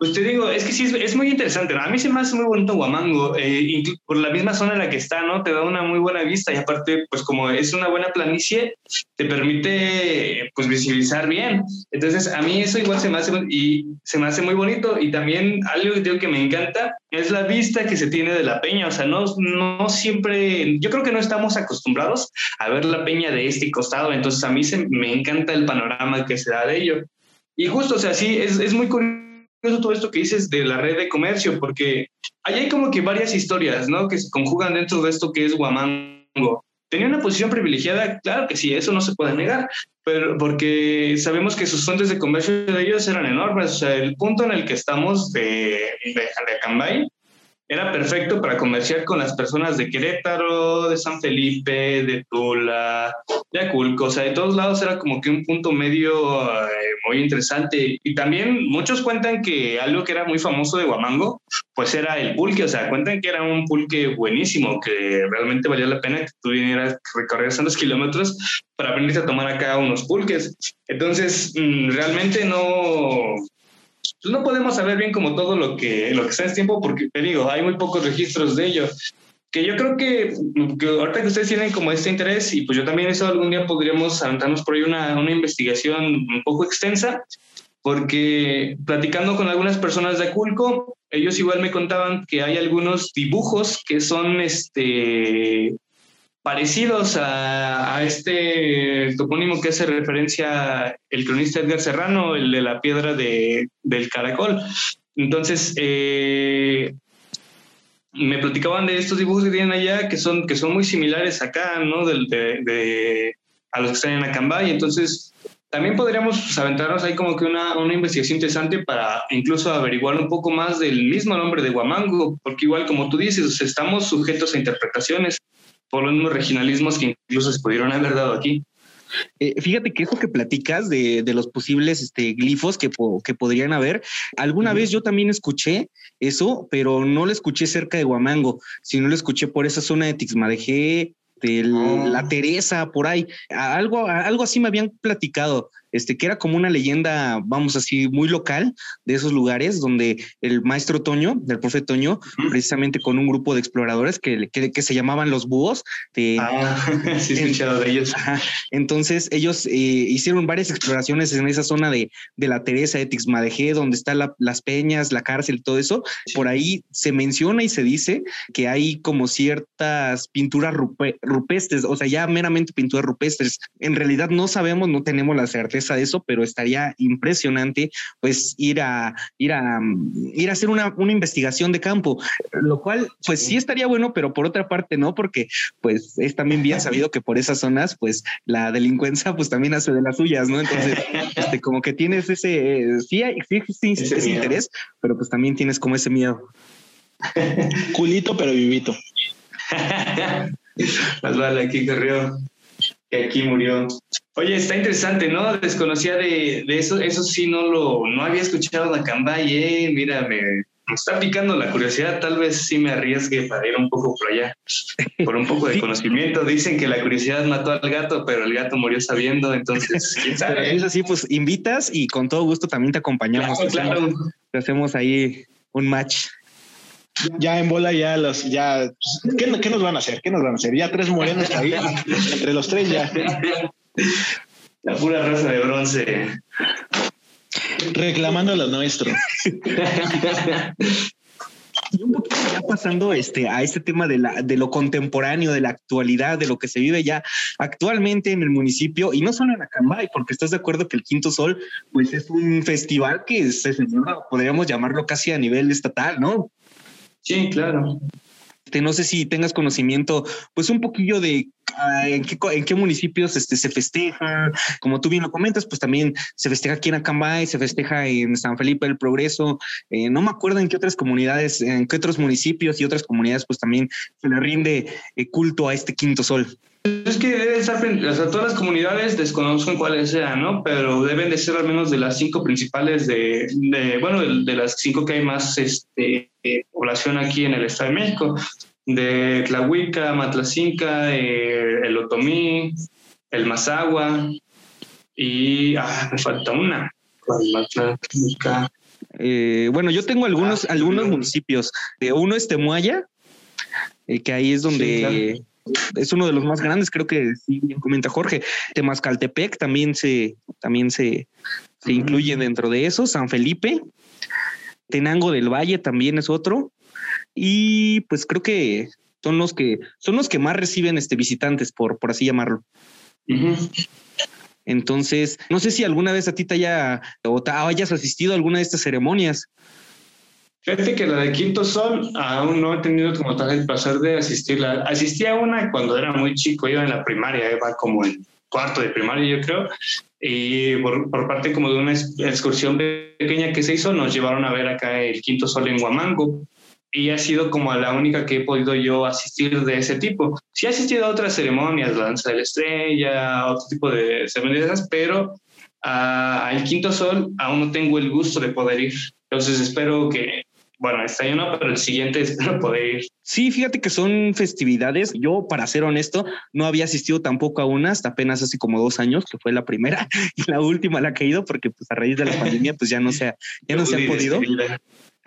Pues te digo, es que sí, es, es muy interesante. ¿no? A mí se me hace muy bonito Huamango, eh, por la misma zona en la que está, ¿no? Te da una muy buena vista y aparte, pues como es una buena planicie, te permite, pues, visibilizar bien. Entonces, a mí eso igual se me hace, y se me hace muy bonito y también algo que, digo que me encanta es la vista que se tiene de la peña. O sea, no, no siempre, yo creo que no estamos acostumbrados a ver la peña de este costado. Entonces, a mí se, me encanta el panorama que se da de ello. Y justo, o sea, sí, es, es muy curioso todo esto que dices de la red de comercio, porque ahí hay como que varias historias, ¿no? Que se conjugan dentro de esto que es Huamango. ¿Tenía una posición privilegiada? Claro que sí, eso no se puede negar, pero porque sabemos que sus fuentes de comercio de ellos eran enormes. O sea, el punto en el que estamos de, de, de Acambay era perfecto para comerciar con las personas de Querétaro, de San Felipe, de Tula, de Aculco, o sea, de todos lados era como que un punto medio eh, muy interesante. Y también muchos cuentan que algo que era muy famoso de Huamango, pues era el pulque, o sea, cuentan que era un pulque buenísimo, que realmente valía la pena que tú vinieras recorrer tantos kilómetros para venirte a tomar acá unos pulques. Entonces, mm, realmente no, pues no podemos saber bien como todo lo que, lo que está en tiempo, porque te digo, hay muy pocos registros de ello. Que yo creo que, que ahorita que ustedes tienen como este interés, y pues yo también eso algún día podríamos aventarnos por ahí una, una investigación un poco extensa, porque platicando con algunas personas de Aculco, ellos igual me contaban que hay algunos dibujos que son este parecidos a, a este topónimo que hace referencia el cronista Edgar Serrano, el de la piedra de, del caracol. Entonces, eh, me platicaban de estos dibujos que tienen allá que son, que son muy similares acá, ¿no? Del, de, de- a los que están en Acambay. Entonces, también podríamos pues, aventarnos ahí como que una, una investigación interesante para incluso averiguar un poco más del mismo nombre de Huamango, porque igual como tú dices, estamos sujetos a interpretaciones por los mismos regionalismos que incluso se pudieron haber dado aquí. Eh, fíjate que eso que platicas de, de los posibles este, glifos que, po- que podrían haber, alguna vez yo también escuché eso, pero no lo escuché cerca de Huamango, sino lo escuché por esa zona de Tixmadejé, de Oh. la Teresa, por ahí. Algo, algo así me habían platicado, este, que era como una leyenda, vamos así, muy local de esos lugares donde el maestro Toño, del profe Toño, Ujú. precisamente con un grupo de exploradores que, que, que se llamaban los búhos, de, Ah, [LAUGHS] sí, he escuchado de ellos. Ajá. Entonces ellos eh, hicieron varias exploraciones en esa zona de, de la Teresa de Tixmadejé, donde están la- las peñas, la cárcel todo eso. Por ahí se menciona y se dice que hay como ciertas pinturas rupe- rupestres, o sea, ya meramente pinturas rupestres. En realidad no sabemos, no tenemos la certeza de eso, pero estaría impresionante pues ir a ir a ir a hacer una, una investigación de campo, lo cual pues sí estaría bueno, pero por otra parte no, porque pues es también bien sabido que por esas zonas, pues la delincuencia pues también hace de las suyas, ¿no? Entonces, este, como que tienes ese, eh, sí, hay, sí existe Ese interés, pero pues también tienes como ese miedo. Culito, pero vivito. Más vale aquí corrió que aquí murió. Oye, está interesante, ¿no? Desconocía de, de eso, eso sí no lo, no había escuchado de Acambay, eh. Mira, me, me está picando la curiosidad, tal vez sí me arriesgue para ir un poco por allá, por un poco de [LAUGHS] conocimiento. Dicen que la curiosidad mató al gato, pero el gato murió sabiendo, entonces, [LAUGHS] quién sabe. es así, pues invitas y con todo gusto también te acompañamos. Claro, Te hacemos- claro. te hacemos ahí un match. Ya en bola, ya los, ya, ¿qué, qué nos van a hacer? ¿Qué nos van a hacer? Ya tres morenos ahí, [LAUGHS] entre los tres ya, La pura raza de bronce. reclamando lo nuestro. Y un poquito ya pasando este, a este tema de, la, de lo contemporáneo, de la actualidad, de lo que se vive ya actualmente en el municipio y no solo en Acambay, porque estás de acuerdo que el Quinto Sol pues es un festival que se celebra, podríamos llamarlo casi a nivel estatal, ¿no? Sí, claro. Este, no sé si tengas conocimiento, pues un poquillo de ah, en, qué, en qué municipios este, se festeja. Como tú bien lo comentas, pues también se festeja aquí en Acambay, se festeja en San Felipe del Progreso. Eh, no me acuerdo en qué otras comunidades, en qué otros municipios y otras comunidades, pues también se le rinde eh, culto a este quinto sol. Es que deben estar, o sea, todas las comunidades desconozco cuáles sean, ¿no? Pero deben de ser al menos de las cinco principales de, de bueno, de, de, las cinco que hay más este, eh, población aquí en el Estado de México, de Tlahuica, Matlacinca, eh, el Otomí, el Mazagua y, ah, me falta una, Matlacinca. Eh, bueno, yo tengo algunos, ah, algunos municipios. Uno es Temuaya, que ahí es donde... Sí, claro es uno de los más grandes, creo que sí, comenta Jorge. Temascaltepec también se, también se, se incluye dentro de eso. San Felipe, Tenango del Valle también es otro. Y pues creo que son los que son los que más reciben este visitantes, por, por así llamarlo. Entonces, no sé si alguna vez a ti te haya o te hayas asistido a alguna de estas ceremonias. Fíjate que la de Quinto Sol aún no he tenido como tal el placer de asistirla. Asistí a una cuando era muy chico, iba en la primaria, iba como en cuarto de primaria yo creo, y por, por, parte como de una excursión pequeña que se hizo, nos llevaron a ver acá el Quinto Sol en Huamango. Y ha sido como la única que he podido yo asistir de ese tipo. Sí he asistido a otras ceremonias, la danza de la estrella, otro tipo de ceremonias, pero al Quinto Sol aún no tengo el gusto de poder ir. Entonces espero que bueno, este año no, pero el siguiente espero poder ir. Sí, fíjate que son festividades. Yo, para ser honesto, no había asistido tampoco a una hasta apenas hace como dos años, que fue la primera [LAUGHS] y la última la que he ido, porque pues a raíz de la [LAUGHS] pandemia, pues ya no se ha, ya no se ha podido.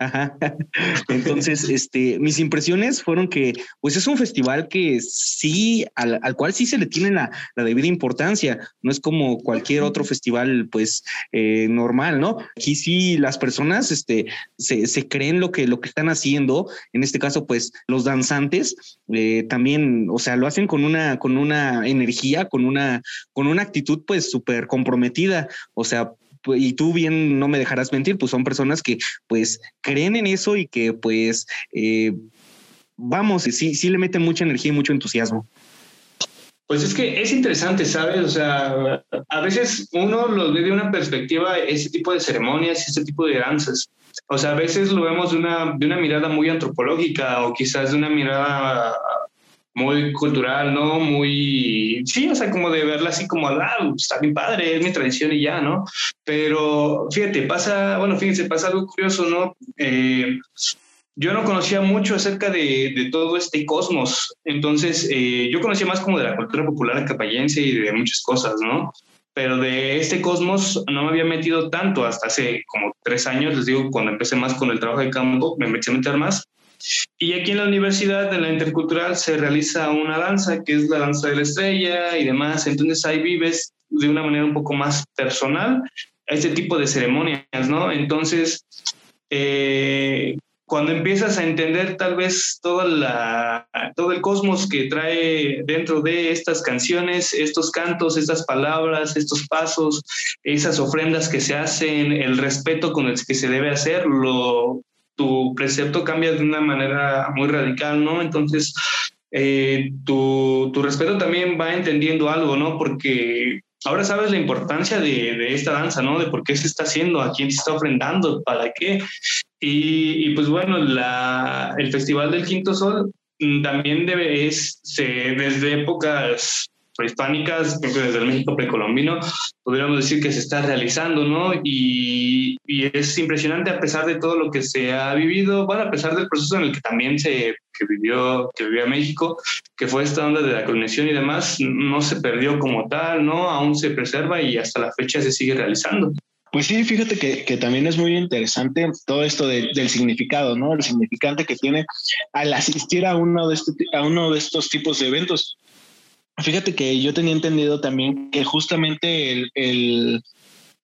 Ajá. [LAUGHS] Entonces, este, mis impresiones fueron que, pues es un festival que sí, al, al cual sí se le tiene la, la, debida importancia. No es como cualquier otro festival, pues, eh, normal, ¿no? Aquí sí las personas, este, se, se, creen lo que, lo que están haciendo. En este caso, pues, los danzantes eh, también, o sea, lo hacen con una, con una energía, con una, con una actitud, pues, súper comprometida. O sea, y tú bien no me dejarás mentir, pues son personas que pues creen en eso y que pues eh, vamos, sí, sí le meten mucha energía y mucho entusiasmo. Pues es que es interesante, ¿sabes? O sea, a veces uno lo ve de una perspectiva, ese tipo de ceremonias, ese tipo de danzas. O sea, a veces lo vemos de una, de una mirada muy antropológica o quizás de una mirada muy cultural, ¿no? Muy, sí, o sea, como de verla así como, ah, está bien padre, es mi tradición y ya, ¿no? Pero fíjate, pasa, bueno, fíjense, pasa algo curioso, ¿no? Eh, yo no conocía mucho acerca de, de todo este cosmos, entonces eh, yo conocía más como de la cultura popular acapayense y de muchas cosas, ¿no? Pero de este cosmos no me había metido tanto hasta hace como tres años, les digo, cuando empecé más con el trabajo de campo, me empecé a meter más y aquí en la universidad, en la intercultural, se realiza una danza, que es la danza de la estrella y demás. Entonces ahí vives de una manera un poco más personal este tipo de ceremonias, ¿no? Entonces, eh, cuando empiezas a entender tal vez toda la, todo el cosmos que trae dentro de estas canciones, estos cantos, estas palabras, estos pasos, esas ofrendas que se hacen, el respeto con el que se debe hacer, lo tu precepto cambia de una manera muy radical, ¿no? Entonces, eh, tu, tu, respeto también va entendiendo algo, ¿no? Porque ahora sabes la importancia de, de, esta danza, ¿no? De por qué se está haciendo, a quién se está ofrendando, para qué. Y, y pues bueno, la, el Festival del Quinto Sol mm, también debe, es, se, desde épocas prehispánicas, desde el México precolombino, podríamos decir que se está realizando, ¿no? Y, y, es impresionante a pesar de todo lo que se ha vivido, bueno, a pesar del proceso en el que también se que vivió, que vivía México, que fue esta onda de la colonización y demás, no se perdió como tal, ¿no? Aún se preserva y hasta la fecha se sigue realizando. Pues sí, fíjate que, que, también es muy interesante todo esto de, del significado, ¿no? El significante que tiene al asistir a uno de, este, a uno de estos tipos de eventos. Fíjate que yo tenía entendido también que justamente el, el,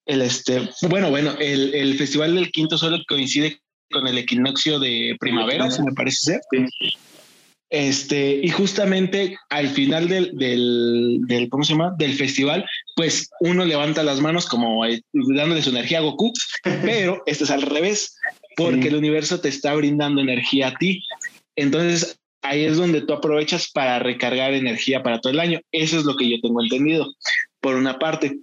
el este, bueno, bueno, el, el, Festival del Quinto Sol coincide con el equinoccio de primavera, se me parece ser. Este, y justamente al final del, del, del, ¿cómo se llama? Del festival, pues uno levanta las manos como eh, dándole su energía a Goku, [LAUGHS] pero esto es al revés, porque sí. el universo te está brindando energía a ti. Entonces, ahí es donde tú aprovechas para recargar energía para todo el año. Eso es lo que yo tengo entendido, por una parte.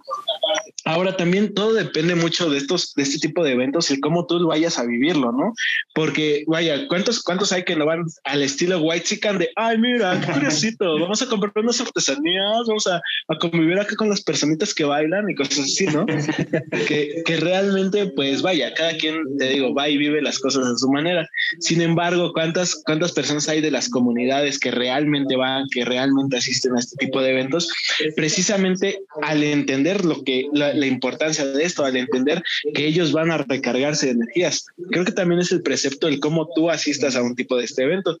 Ahora también todo depende mucho de estos, de este tipo de eventos, y cómo tú vayas a vivirlo, ¿no? Porque, vaya, ¿cuántos, cuántos hay que no van al estilo white chicken de, ay, mira, qué [LAUGHS] curiosito, vamos a comprar unas artesanías, vamos a, a, convivir acá con las personitas que bailan y cosas así, ¿no? [LAUGHS] que, que realmente, pues vaya, cada quien, te digo, va y vive las cosas a su manera. Sin embargo, ¿cuántas, cuántas personas hay de las comunidades que realmente van, que realmente asisten a este tipo de eventos? Precisamente al entender lo que, la, la importancia de esto, al entender que ellos van a recargarse de energías. Creo que también es el precepto el cómo tú asistas a un tipo de este evento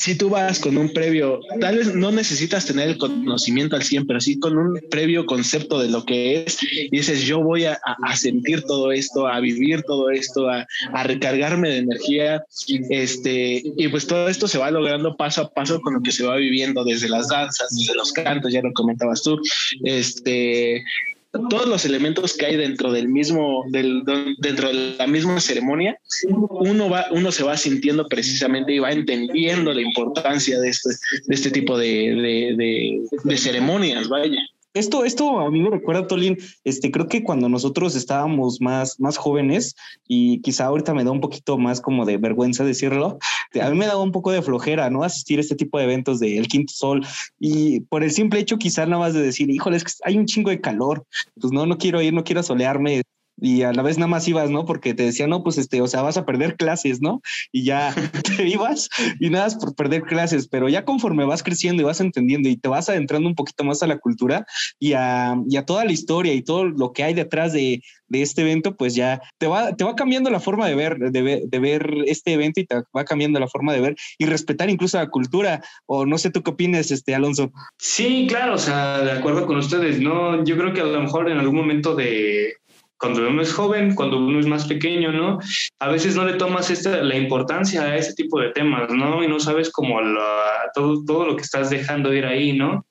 si tú vas con un previo, tal vez no necesitas tener el conocimiento al 100, pero sí con un previo concepto de lo que es, y dices, yo voy a, a sentir todo esto, a vivir todo esto, a, a, recargarme de energía, este, y pues todo esto se va logrando paso a paso con lo que se va viviendo desde las danzas, desde los cantos, ya lo comentabas tú, este, todos los elementos que hay dentro del mismo, del, dentro de la misma ceremonia, uno va, uno se va sintiendo precisamente y va entendiendo la importancia de este, de este tipo de, de, de, de ceremonias, vaya. Esto, esto a mí me recuerda, Tolín, este, creo que cuando nosotros estábamos más, más jóvenes y quizá ahorita me da un poquito más como de vergüenza decirlo, [LAUGHS] a mí me daba un poco de flojera, ¿no? Asistir a este tipo de eventos del Quinto Sol y por el simple hecho quizá nada más de decir, híjole, es que hay un chingo de calor, pues no, no quiero ir, no quiero solearme, y a la vez nada más ibas, ¿no? Porque te decían, no, pues este, o sea, vas a perder clases, ¿no? Y ya [LAUGHS] [LAUGHS] te ibas y nada por perder clases, pero ya conforme vas creciendo y vas entendiendo y te vas adentrando un poquito más a la cultura y a, y a toda la historia y todo lo que hay detrás de, de, este evento, pues ya te va, te va cambiando la forma de ver, de ver, de ver este evento y te va cambiando la forma de ver y respetar incluso la cultura. O no sé tú qué opinas, este, Alonso. Sí, claro, o sea, de acuerdo con ustedes, ¿no? Yo creo que a lo mejor en algún momento de cuando uno es joven, cuando uno es más pequeño, ¿no? A veces no le tomas esta, la importancia a ese tipo de temas, ¿no? Y no sabes como la, todo, todo lo que estás dejando ir ahí, ¿no?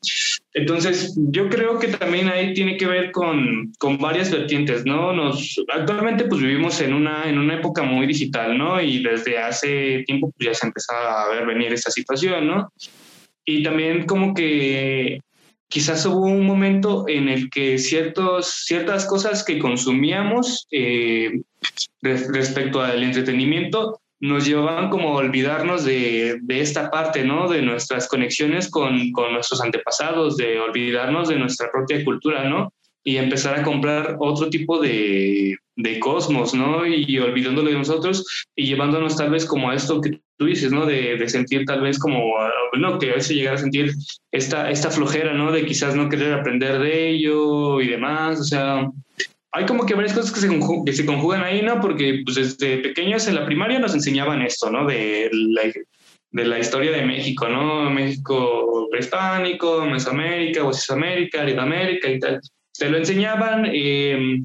Entonces, yo creo que también ahí tiene que ver con, con varias vertientes, ¿no? Nos, actualmente pues vivimos en una, en una época muy digital, ¿no? Y desde hace tiempo pues, ya se empezaba a ver venir esta situación, ¿no? Y también como que quizás hubo un momento en el que ciertos, ciertas cosas que consumíamos eh, respecto al entretenimiento nos llevaban como a olvidarnos de, de, esta parte, ¿no? De nuestras conexiones con, con, nuestros antepasados, de olvidarnos de nuestra propia cultura, ¿no? Y empezar a comprar otro tipo de, de cosmos, ¿no? Y olvidándolo de nosotros y llevándonos tal vez como a esto que tú dices, ¿no? De, sentir tal vez como, no, que a veces llegar a sentir esta, esta flojera, ¿no? De quizás no querer aprender de ello y demás, o sea, hay como que varias cosas que se, que se conjugan ahí, ¿no? Porque pues desde pequeños en la primaria nos enseñaban esto, ¿no? De la, de la historia de México, ¿no? México prehispánico, Mesoamérica, América, Latinoamérica y tal. Te lo enseñaban, eh,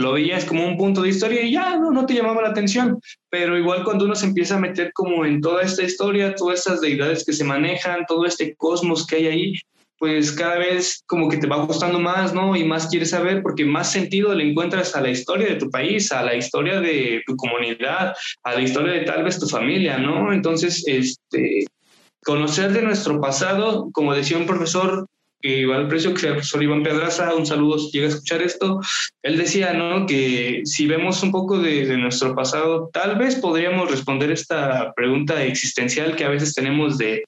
lo veías como un punto de historia y ya no, no te llamaba la atención. Pero igual cuando uno se empieza a meter como en toda esta historia, todas estas deidades que se manejan, todo este cosmos que hay ahí, pues cada vez como que te va gustando más, ¿no? Y más quieres saber porque más sentido le encuentras a la historia de tu país, a la historia de tu comunidad, a la historia de tal vez tu familia, ¿no? Entonces, este, conocer de nuestro pasado, como decía un profesor, que igual el precio que profesor Iván Pedraza, un saludo si llega a escuchar esto, él decía, ¿no? Que si vemos un poco de, de, nuestro pasado, tal vez podríamos responder esta pregunta existencial que a veces tenemos de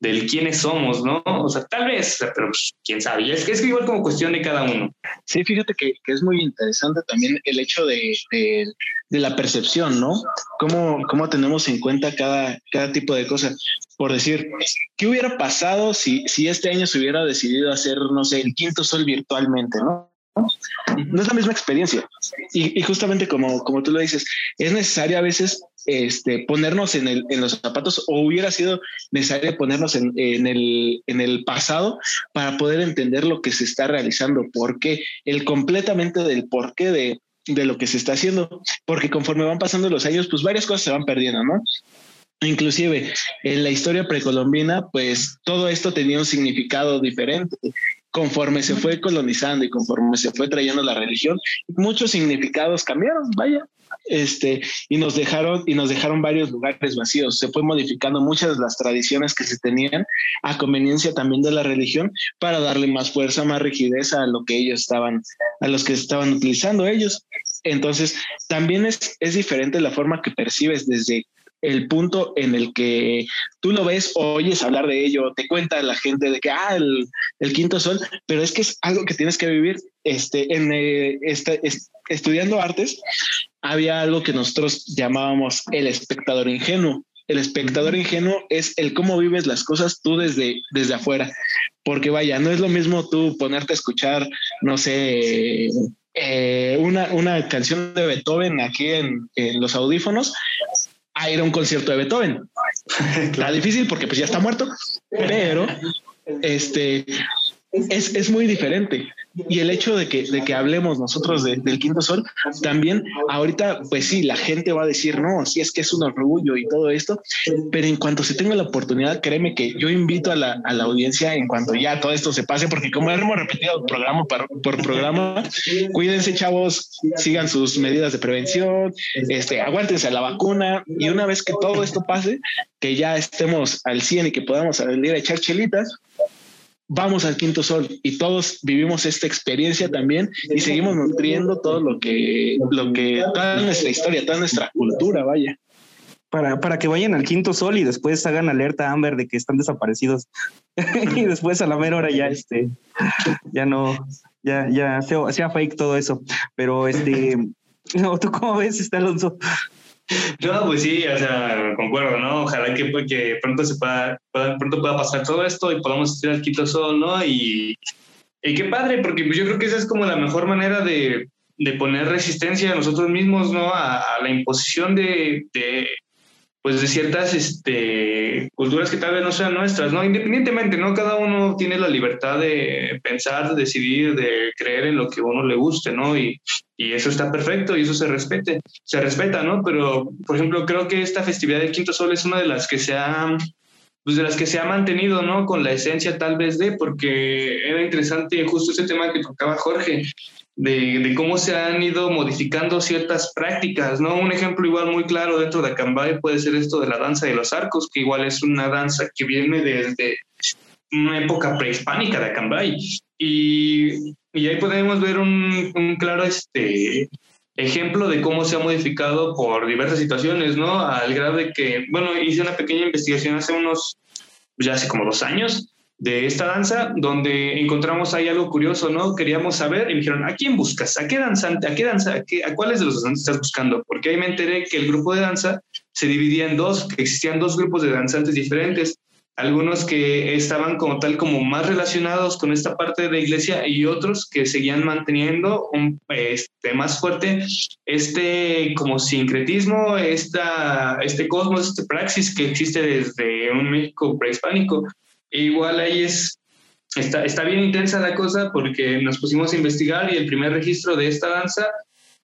del quiénes somos, ¿no? O sea, tal vez, pero pues, quién sabe. Y es que es igual como cuestión de cada uno. Sí, fíjate que, que es muy interesante también el hecho de, de, de, la percepción, ¿no? Cómo, cómo tenemos en cuenta cada, cada tipo de cosa. Por decir, ¿qué hubiera pasado si, si este año se hubiera decidido hacer, no sé, el quinto sol virtualmente, ¿no? No es la misma experiencia. Y, y, justamente como, como tú lo dices, es necesario a veces este, ponernos en, el, en, los zapatos o hubiera sido necesario ponernos en, en, el, en el pasado para poder entender lo que se está realizando, porque el completamente del porqué de, de lo que se está haciendo, porque conforme van pasando los años, pues varias cosas se van perdiendo, ¿no? Inclusive en la historia precolombina, pues todo esto tenía un significado diferente conforme se fue colonizando y conforme se fue trayendo la religión, muchos significados cambiaron, vaya. este, y nos dejaron, y nos dejaron varios lugares vacíos. Se fue modificando muchas de las tradiciones que se tenían a conveniencia también de la religión para darle más fuerza, más rigidez a lo que ellos estaban, a los que estaban utilizando ellos. Entonces, también es, es diferente la forma que percibes desde el punto en el que tú lo ves, oyes hablar de ello, te cuenta la gente de que, ah, el, quinto sol, pero es que es algo que tienes que vivir. Este, en eh, este, estudiando artes, había algo que nosotros llamábamos el espectador ingenuo. El espectador ingenuo es el cómo vives las cosas tú desde, desde afuera. Porque vaya, no es lo mismo tú ponerte a escuchar, no sé, eh, una, una, canción de Beethoven aquí en, en, los audífonos a ir a un concierto de Beethoven. [LAUGHS] Está difícil porque pues ya está muerto, pero este es, es muy diferente. Y el hecho de que, de que hablemos nosotros del quinto sol, también ahorita, pues sí, la gente va a decir, no, sí es que es un orgullo y todo esto, pero en cuanto se tenga la oportunidad, créeme que yo invito a la, a la audiencia en cuanto ya todo esto se pase, porque como hemos repetido programa por, por programa, cuídense chavos, sigan sus medidas de prevención, este, aguántense a la vacuna y una vez que todo esto pase, que ya estemos al 100 y que podamos salir a echar chelitas, vamos al quinto sol y todos vivimos esta experiencia también y seguimos nutriendo todo lo que, lo que, toda nuestra historia, toda nuestra cultura, vaya. Para, para que vayan al quinto sol y después hagan alerta Amber de que están desaparecidos [LAUGHS] y después a la mera hora ya este ya no ya ya sea, sea fake todo eso pero este [LAUGHS] ¿tú cómo ves está Alonso? No, pues sí, o sea, concuerdo, ¿no? Ojalá que, que pronto se pueda, pronto pueda pasar todo esto y podamos ir al Quito Sol, ¿no? Y, y qué padre, porque pues yo creo que esa es como la mejor manera de, de poner resistencia a nosotros mismos, ¿no? A, a la imposición de, de, pues de ciertas este, culturas que tal vez no sean nuestras, ¿no? Independientemente, ¿no? Cada uno tiene la libertad de pensar, de decidir, de creer en lo que a uno le guste, ¿no? Y, y eso está perfecto y eso se respete, se respeta, ¿no? Pero, por ejemplo, creo que esta festividad del Quinto Sol es una de las que se ha, pues de las que se ha mantenido, ¿no? Con la esencia tal vez de, porque era interesante justo ese tema que tocaba Jorge, de, cómo se han ido modificando ciertas prácticas, ¿no? Un ejemplo igual muy claro dentro de Acambay puede ser esto de la danza de los arcos, que igual es una danza que viene desde una época prehispánica de Acambay. Y, y ahí podemos ver un, un, claro este, ejemplo de cómo se ha modificado por diversas situaciones, ¿no? Al grado de que, bueno, hice una pequeña investigación hace unos, ya hace como dos años, de esta danza, donde encontramos ahí algo curioso, ¿no? Queríamos saber y me dijeron, ¿a quién buscas? ¿A qué danzante? ¿A qué danza? ¿A, qué, a cuáles de los danzantes estás buscando? Porque ahí me enteré que el grupo de danza se dividía en dos, que existían dos grupos de danzantes diferentes. Algunos que estaban como tal como más relacionados con esta parte de la iglesia y otros que seguían manteniendo un, este, más fuerte este como sincretismo, esta, este cosmos, este praxis que existe desde un México prehispánico igual ahí es, está, está bien intensa la cosa porque nos pusimos a investigar y el primer registro de esta danza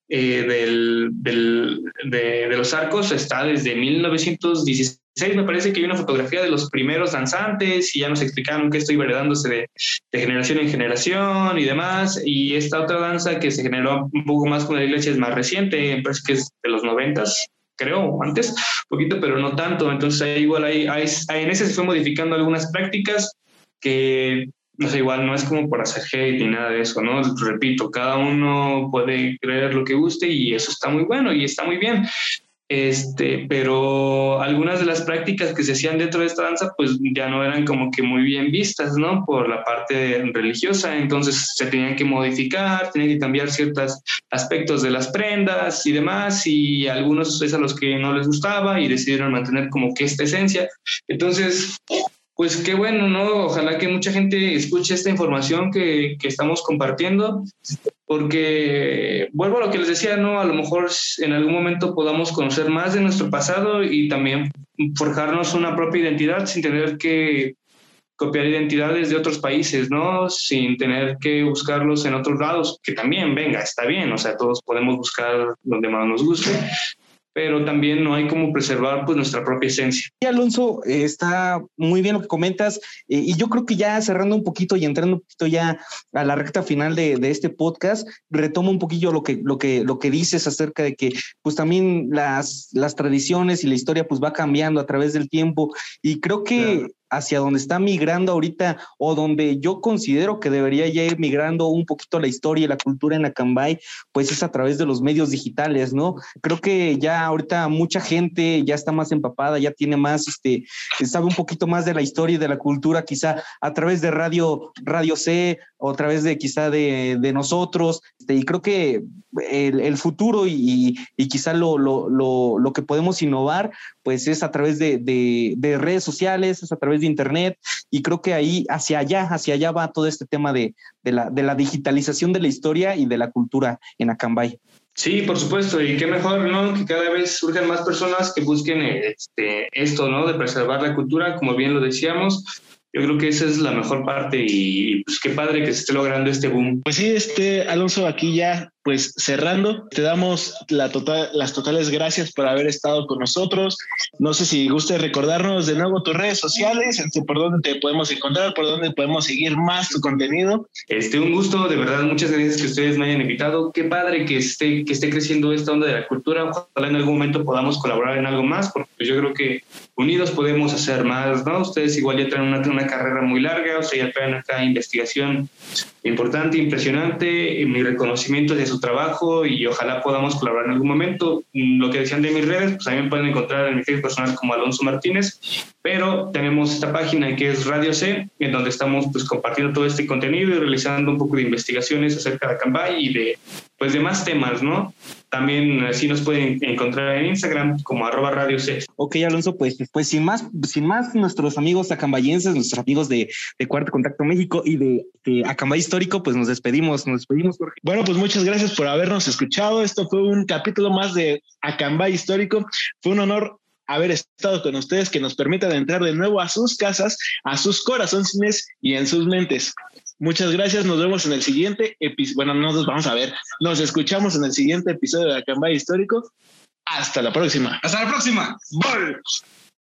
eh, del, del, de, de, los arcos está desde 1916. Me parece que hay una fotografía de los primeros danzantes y ya nos explicaron que esto iba heredándose de, de, generación en generación y demás. Y esta otra danza que se generó un poco más con la iglesia es más reciente, parece que es de los noventas, creo, antes, un poquito, pero no tanto. Entonces, ahí igual hay, hay, en ese se fue modificando algunas prácticas que, no sé, igual no es como por hacer hate ni nada de eso, ¿no? Repito, cada uno puede creer lo que guste y eso está muy bueno y está muy bien. Este, pero algunas de las prácticas que se hacían dentro de esta danza pues ya no eran como que muy bien vistas, ¿no? Por la parte religiosa, entonces se tenían que modificar, tenían que cambiar ciertos aspectos de las prendas y demás, y algunos es a los que no les gustaba y decidieron mantener como que esta esencia. Entonces, pues qué bueno, ¿no? Ojalá que mucha gente escuche esta información que, que, estamos compartiendo, porque vuelvo a lo que les decía, ¿no? A lo mejor en algún momento podamos conocer más de nuestro pasado y también forjarnos una propia identidad sin tener que copiar identidades de otros países, ¿no? Sin tener que buscarlos en otros lados, que también, venga, está bien, o sea, todos podemos buscar donde más nos guste, pero también no hay como preservar pues nuestra propia esencia. Y Alonso, eh, está muy bien lo que comentas eh, y yo creo que ya cerrando un poquito y entrando un poquito ya a la recta final de, de, este podcast, retomo un poquillo lo que, lo, que, lo que dices acerca de que pues también las, las tradiciones y la historia pues va cambiando a través del tiempo y creo que claro hacia donde está migrando ahorita o donde yo considero que debería ya ir migrando un poquito la historia y la cultura en Acambay, pues es a través de los medios digitales, ¿no? Creo que ya ahorita mucha gente ya está más empapada, ya tiene más, este, sabe un poquito más de la historia y de la cultura, quizá a través de Radio, Radio C o a través de quizá de, de nosotros, este, y creo que el, el futuro y, y, quizá lo, lo, lo, lo, que podemos innovar, pues es a través de, de, de redes sociales, es a través de Internet y creo que ahí hacia allá, hacia allá va todo este tema de, de, la, de la digitalización de la historia y de la cultura en Acambay. Sí, por supuesto, y qué mejor, ¿no? Que cada vez surjan más personas que busquen este, esto, ¿no? De preservar la cultura, como bien lo decíamos, yo creo que esa es la mejor parte y pues qué padre que se esté logrando este boom. Pues sí, este Alonso, aquí ya pues cerrando, te damos la total, las totales gracias por haber estado con nosotros. No sé si guste recordarnos de nuevo tus redes sociales, este, por dónde te podemos encontrar, por dónde podemos seguir más tu contenido. Este, un gusto, de verdad, muchas gracias que ustedes me hayan invitado. Qué padre que esté, que esté creciendo esta onda de la cultura. Ojalá en algún momento podamos colaborar en algo más, porque yo creo que unidos podemos hacer más, ¿no? Ustedes igual ya traen una, una carrera muy larga, o sea, ya traen esta investigación importante, impresionante, mi reconocimiento de su trabajo y ojalá podamos colaborar en algún momento. Lo que decían de mis redes, pues también pueden encontrar en mi Facebook personal como Alonso Martínez, pero tenemos esta página que es Radio C, en donde estamos pues compartiendo todo este contenido y realizando un poco de investigaciones acerca de Cambay y de pues de más temas, ¿no? También así nos pueden encontrar en Instagram como arroba radio C. Ok, Alonso, pues, pues sin más, sin más, nuestros amigos acambayenses, nuestros amigos de, de Cuarto Contacto México y de, de Acambay Histórico, pues nos despedimos, nos despedimos, Jorge. Bueno, pues muchas gracias por habernos escuchado. Esto fue un capítulo más de Acambay Histórico. Fue un honor haber estado con ustedes que nos permitan entrar de nuevo a sus casas, a sus corazones y en sus mentes. Muchas gracias, nos vemos en el siguiente episodio. Bueno, no nos vamos a ver, nos escuchamos en el siguiente episodio de Acambay Histórico. Hasta la próxima. Hasta la próxima. Bye.